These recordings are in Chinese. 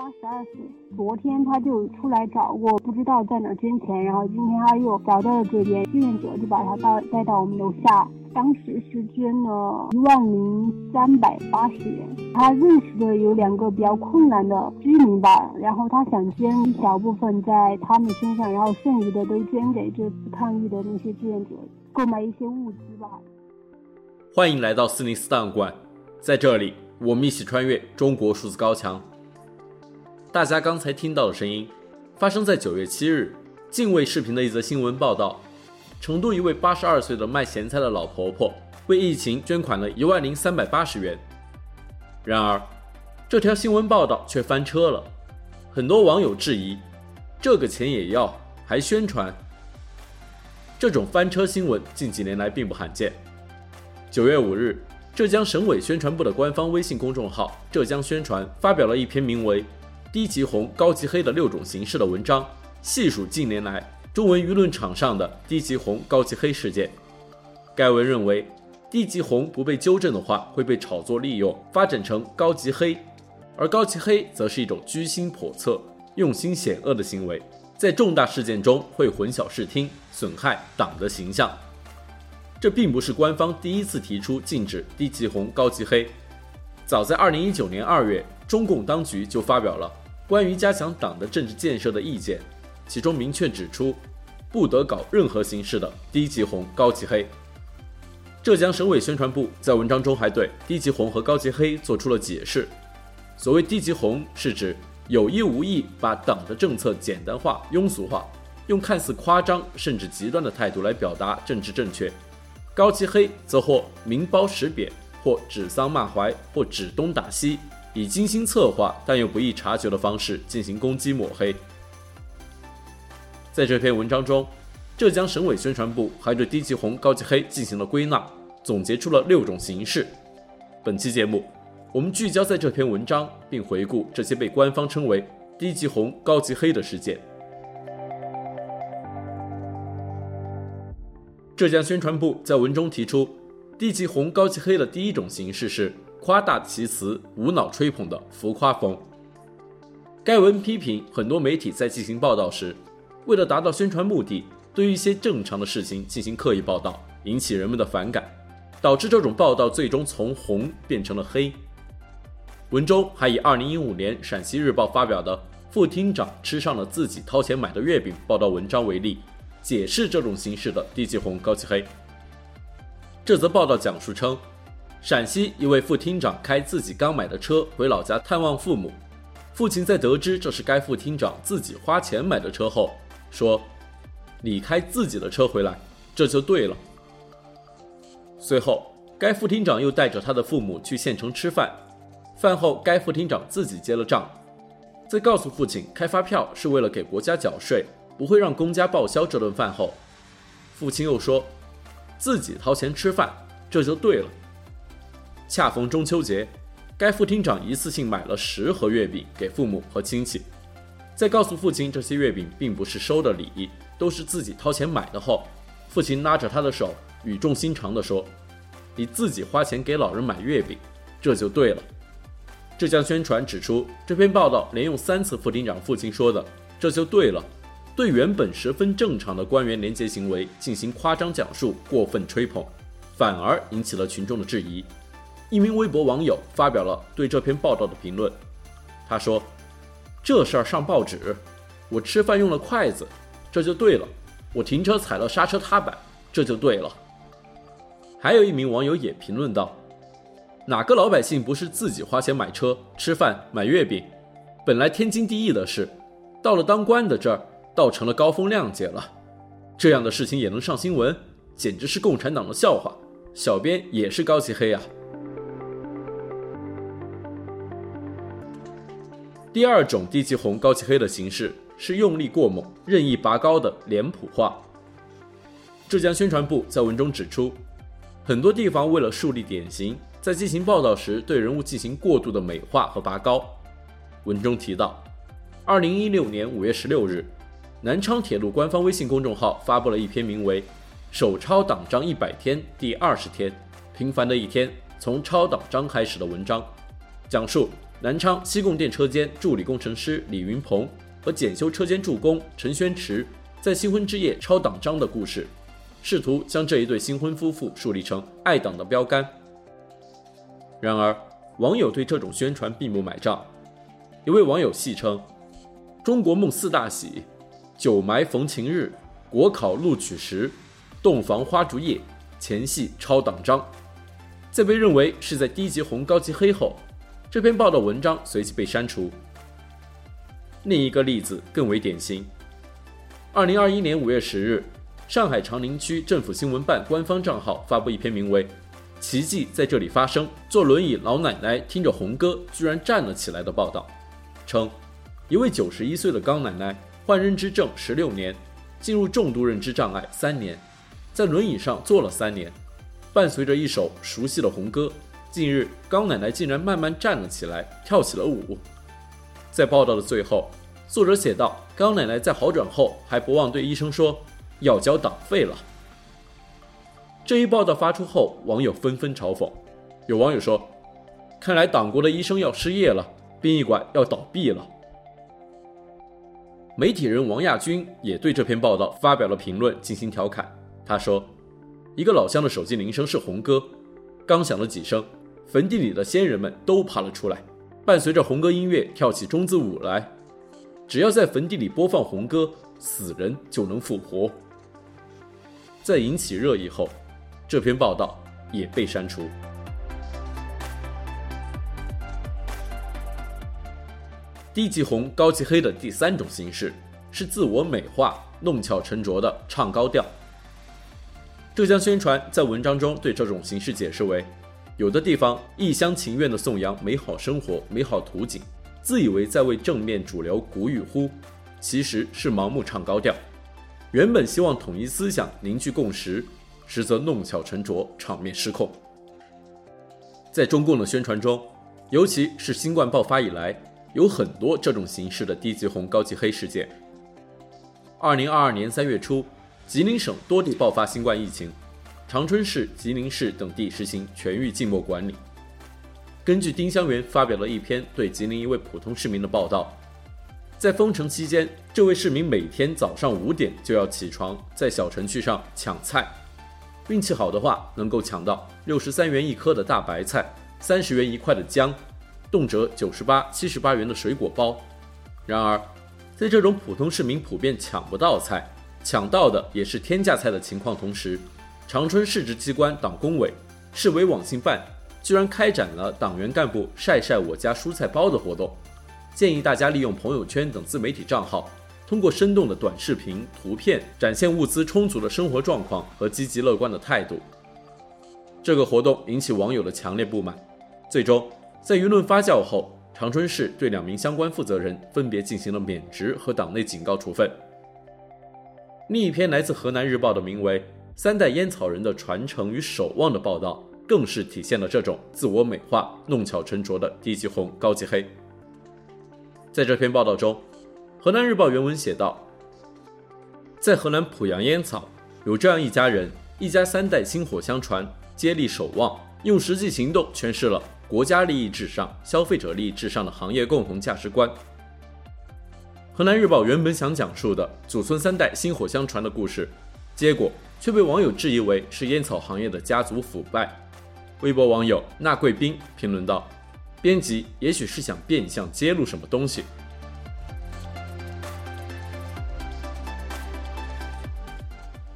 八十二岁，昨天他就出来找过，不知道在哪捐钱，然后今天他又找到了这边，志愿者就把他带带到我们楼下，当时是捐了一万零三百八十元。他认识的有两个比较困难的居民吧，然后他想捐一小部分在他们身上，然后剩余的都捐给这次抗疫的那些志愿者，购买一些物资吧。欢迎来到四零四档案馆，在这里我们一起穿越中国数字高墙。大家刚才听到的声音，发生在九月七日，敬畏视频的一则新闻报道：成都一位八十二岁的卖咸菜的老婆婆为疫情捐款了一万零三百八十元。然而，这条新闻报道却翻车了，很多网友质疑：这个钱也要，还宣传？这种翻车新闻近几年来并不罕见。九月五日，浙江省委宣传部的官方微信公众号“浙江宣传”发表了一篇名为，低级红、高级黑的六种形式的文章，细数近年来中文舆论场上的低级红、高级黑事件。该文认为，低级红不被纠正的话，会被炒作利用，发展成高级黑；而高级黑则是一种居心叵测、用心险恶的行为，在重大事件中会混淆视听，损害党的形象。这并不是官方第一次提出禁止低级红、高级黑，早在二零一九年二月，中共当局就发表了。关于加强党的政治建设的意见，其中明确指出，不得搞任何形式的低级红、高级黑。浙江省委宣传部在文章中还对低级红和高级黑做出了解释。所谓低级红，是指有意无意把党的政策简单化、庸俗化，用看似夸张甚至极端的态度来表达政治正确；高级黑则或明褒实贬，或指桑骂槐，或指东打西。以精心策划但又不易察觉的方式进行攻击抹黑。在这篇文章中，浙江省委宣传部还对低级红、高级黑进行了归纳，总结出了六种形式。本期节目，我们聚焦在这篇文章，并回顾这些被官方称为低级红、高级黑的事件。浙江宣传部在文中提出，低级红、高级黑的第一种形式是。夸大其词、无脑吹捧的浮夸风。该文批评很多媒体在进行报道时，为了达到宣传目的，对一些正常的事情进行刻意报道，引起人们的反感，导致这种报道最终从红变成了黑。文中还以2015年陕西日报发表的副厅长吃上了自己掏钱买的月饼报道文章为例，解释这种形式的低级红、高级黑。这则报道讲述称。陕西一位副厅长开自己刚买的车回老家探望父母，父亲在得知这是该副厅长自己花钱买的车后，说：“你开自己的车回来，这就对了。”随后，该副厅长又带着他的父母去县城吃饭，饭后该副厅长自己结了账，在告诉父亲开发票是为了给国家缴税，不会让公家报销这顿饭后，父亲又说：“自己掏钱吃饭，这就对了。”恰逢中秋节，该副厅长一次性买了十盒月饼给父母和亲戚，在告诉父亲这些月饼并不是收的礼，都是自己掏钱买的后，父亲拉着他的手，语重心长地说：“你自己花钱给老人买月饼，这就对了。”浙江宣传指出，这篇报道连用三次副厅长父亲说的“这就对了”，对原本十分正常的官员廉洁行为进行夸张讲述、过分吹捧，反而引起了群众的质疑。一名微博网友发表了对这篇报道的评论，他说：“这事儿上报纸，我吃饭用了筷子，这就对了；我停车踩了刹车踏板，这就对了。”还有一名网友也评论道：“哪个老百姓不是自己花钱买车、吃饭、买月饼？本来天经地义的事，到了当官的这儿，倒成了高风亮节了。这样的事情也能上新闻，简直是共产党的笑话。小编也是高级黑啊！”第二种低级红、高级黑的形式是用力过猛、任意拔高的脸谱化。浙江宣传部在文中指出，很多地方为了树立典型，在进行报道时对人物进行过度的美化和拔高。文中提到，二零一六年五月十六日，南昌铁路官方微信公众号发布了一篇名为《手抄党章一百天第二十天：平凡的一天从抄党章开始》的文章，讲述。南昌西贡电车间助理工程师李云鹏和检修车间助工陈宣池在新婚之夜抄党章的故事，试图将这一对新婚夫妇树立成爱党的标杆。然而，网友对这种宣传并不买账。一位网友戏称：“中国梦四大喜，九埋逢情日，国考录取时，洞房花烛夜，前戏抄党章。”在被认为是在低级红高级黑后，这篇报道文章随即被删除。另一个例子更为典型：二零二一年五月十日，上海长宁区政府新闻办官方账号发布一篇名为。奇迹在这里发生。坐轮椅老奶奶听着红歌，居然站了起来的报道，称一位九十一岁的高奶奶患认知症十六年，进入重度认知障碍三年，在轮椅上坐了三年，伴随着一首熟悉的红歌，近日高奶奶竟然慢慢站了起来，跳起了舞。在报道的最后，作者写道：高奶奶在好转后还不忘对医生说，要交党费了。这一报道发出后，网友纷纷嘲讽。有网友说：“看来党国的医生要失业了，殡仪馆要倒闭了。”媒体人王亚军也对这篇报道发表了评论，进行调侃。他说：“一个老乡的手机铃声是红歌，刚响了几声，坟地里的先人们都爬了出来，伴随着红歌音乐跳起中字舞来。只要在坟地里播放红歌，死人就能复活。”在引起热议后。这篇报道也被删除。低级红高级黑的第三种形式是自我美化、弄巧成拙的唱高调。浙江宣传在文章中对这种形式解释为：有的地方一厢情愿地颂扬美好生活、美好图景，自以为在为正面主流鼓与呼，其实是盲目唱高调。原本希望统一思想、凝聚共识。实则弄巧成拙，场面失控。在中共的宣传中，尤其是新冠爆发以来，有很多这种形式的低级红高级黑事件。二零二二年三月初，吉林省多地爆发新冠疫情，长春市、吉林市等地实行全域静默管理。根据丁香园发表了一篇对吉林一位普通市民的报道，在封城期间，这位市民每天早上五点就要起床，在小程序上抢菜。运气好的话，能够抢到六十三元一颗的大白菜，三十元一块的姜，动辄九十八、七十八元的水果包。然而，在这种普通市民普遍抢不到菜，抢到的也是天价菜的情况同时，长春市直机关党工委、市委网信办居然开展了党员干部晒晒我家蔬菜包的活动，建议大家利用朋友圈等自媒体账号。通过生动的短视频、图片展现物资充足的生活状况和积极乐观的态度。这个活动引起网友的强烈不满，最终在舆论发酵后，长春市对两名相关负责人分别进行了免职和党内警告处分。另一篇来自河南日报的名为《三代烟草人的传承与守望》的报道，更是体现了这种自我美化、弄巧成拙的低级红高级黑。在这篇报道中，河南日报原文写道：“在河南濮阳烟草，有这样一家人，一家三代薪火相传，接力守望，用实际行动诠释了国家利益至上、消费者利益至上的行业共同价值观。”河南日报原本想讲述的祖孙三代薪火相传的故事，结果却被网友质疑为是烟草行业的家族腐败。微博网友那贵宾评论道：“编辑也许是想变相揭露什么东西。”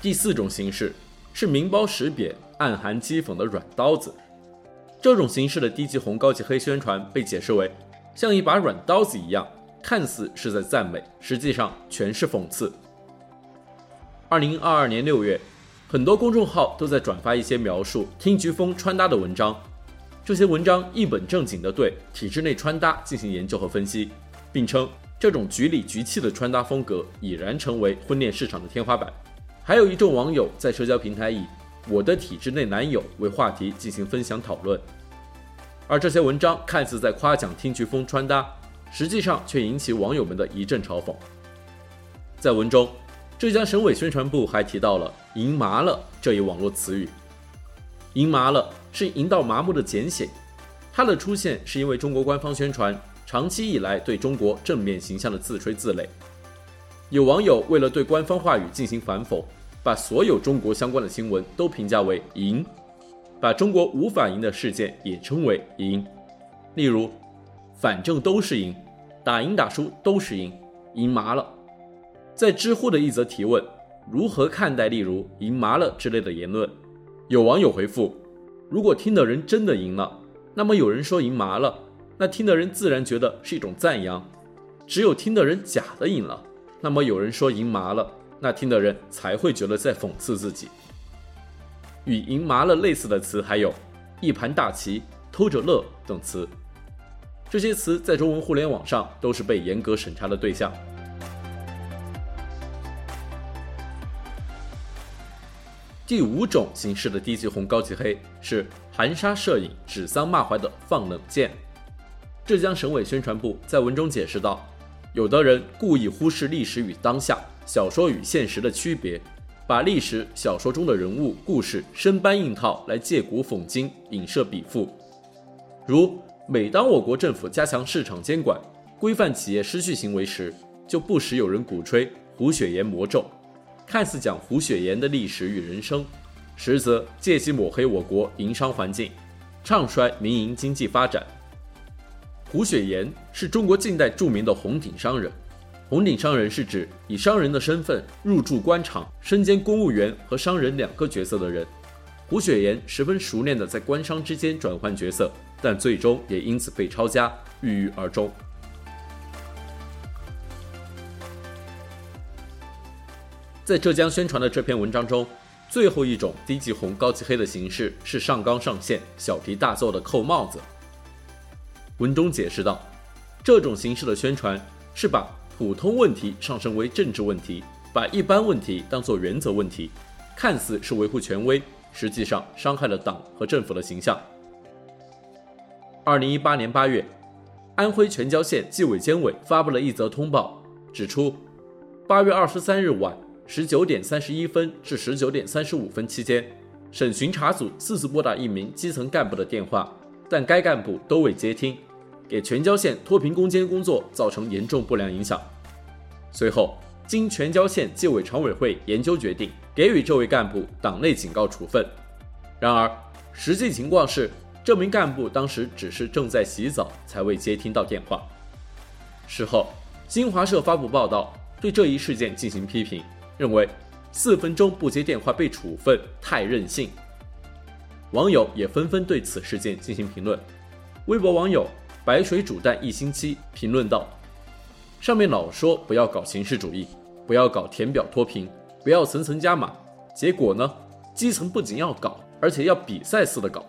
第四种形式是明褒实贬、暗含讥讽的软刀子。这种形式的低级红高级黑宣传被解释为像一把软刀子一样，看似是在赞美，实际上全是讽刺。二零二二年六月，很多公众号都在转发一些描述听菊风穿搭的文章，这些文章一本正经地对体制内穿搭进行研究和分析，并称这种局里局气的穿搭风格已然成为婚恋市场的天花板。还有一众网友在社交平台以“我的体制内男友”为话题进行分享讨论，而这些文章看似在夸奖听菊风穿搭，实际上却引起网友们的一阵嘲讽。在文中，浙江省委宣传部还提到了“赢麻了”这一网络词语，“赢麻了”是赢到麻木的简写，它的出现是因为中国官方宣传长期以来对中国正面形象的自吹自擂。有网友为了对官方话语进行反讽，把所有中国相关的新闻都评价为“赢”，把中国无法赢的事件也称为“赢”。例如，反正都是赢，打赢打输都是赢，赢麻了。在知乎的一则提问：如何看待例如“赢麻了”之类的言论？有网友回复：如果听的人真的赢了，那么有人说赢麻了，那听的人自然觉得是一种赞扬；只有听的人假的赢了，那么有人说赢麻了，那听的人才会觉得在讽刺自己。与“赢麻了”类似的词还有“一盘大棋”、“偷着乐”等词。这些词在中文互联网上都是被严格审查的对象。第五种形式的低级红高级黑是含沙射影、指桑骂槐的放冷箭。浙江省委宣传部在文中解释道：“有的人故意忽视历史与当下、小说与现实的区别，把历史小说中的人物故事生搬硬套来借古讽今、影射比附，如。”每当我国政府加强市场监管、规范企业失序行为时，就不时有人鼓吹胡雪岩魔咒，看似讲胡雪岩的历史与人生，实则借机抹黑我国营商环境，唱衰民营经济发展。胡雪岩是中国近代著名的红顶商人，红顶商人是指以商人的身份入驻官场，身兼公务员和商人两个角色的人。胡雪岩十分熟练地在官商之间转换角色。但最终也因此被抄家，郁郁而终。在浙江宣传的这篇文章中，最后一种低级红高级黑的形式是上纲上线、小题大做的扣帽子。文中解释道，这种形式的宣传是把普通问题上升为政治问题，把一般问题当作原则问题，看似是维护权威，实际上伤害了党和政府的形象。二零一八年八月，安徽全椒县纪委监委发布了一则通报，指出，八月二十三日晚十九点三十一分至十九点三十五分期间，省巡查组四次拨打一名基层干部的电话，但该干部都未接听，给全椒县脱贫攻坚工作造成严重不良影响。随后，经全椒县纪委常委会研究决定，给予这位干部党内警告处分。然而，实际情况是。这名干部当时只是正在洗澡，才未接听到电话。事后，新华社发布报道，对这一事件进行批评，认为四分钟不接电话被处分太任性。网友也纷纷对此事件进行评论。微博网友“白水煮蛋一星期”评论道：“上面老说不要搞形式主义，不要搞填表脱贫，不要层层加码，结果呢？基层不仅要搞，而且要比赛似的搞。”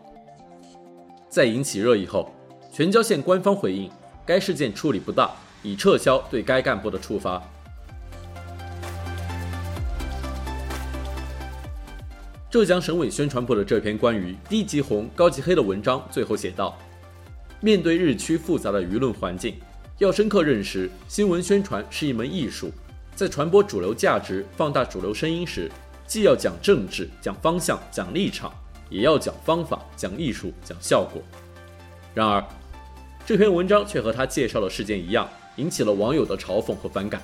在引起热议后，全椒县官方回应，该事件处理不当，已撤销对该干部的处罚。浙江省委宣传部的这篇关于低级红、高级黑的文章最后写道：面对日趋复杂的舆论环境，要深刻认识新闻宣传是一门艺术，在传播主流价值、放大主流声音时，既要讲政治、讲方向、讲立场。也要讲方法，讲艺术，讲效果。然而，这篇文章却和他介绍的事件一样，引起了网友的嘲讽和反感。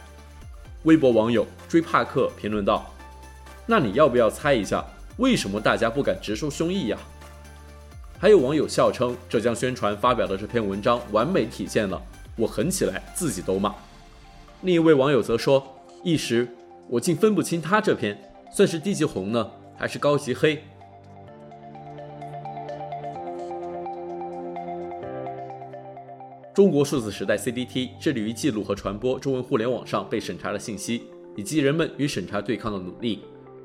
微博网友追帕克评论道：“那你要不要猜一下，为什么大家不敢直抒胸臆呀？”还有网友笑称，浙江宣传发表的这篇文章完美体现了“我狠起来自己都骂”。另一位网友则说：“一时我竟分不清他这篇算是低级红呢，还是高级黑。”中国数字时代 CDT 致力于记录和传播中文互联网上被审查的信息，以及人们与审查对抗的努力。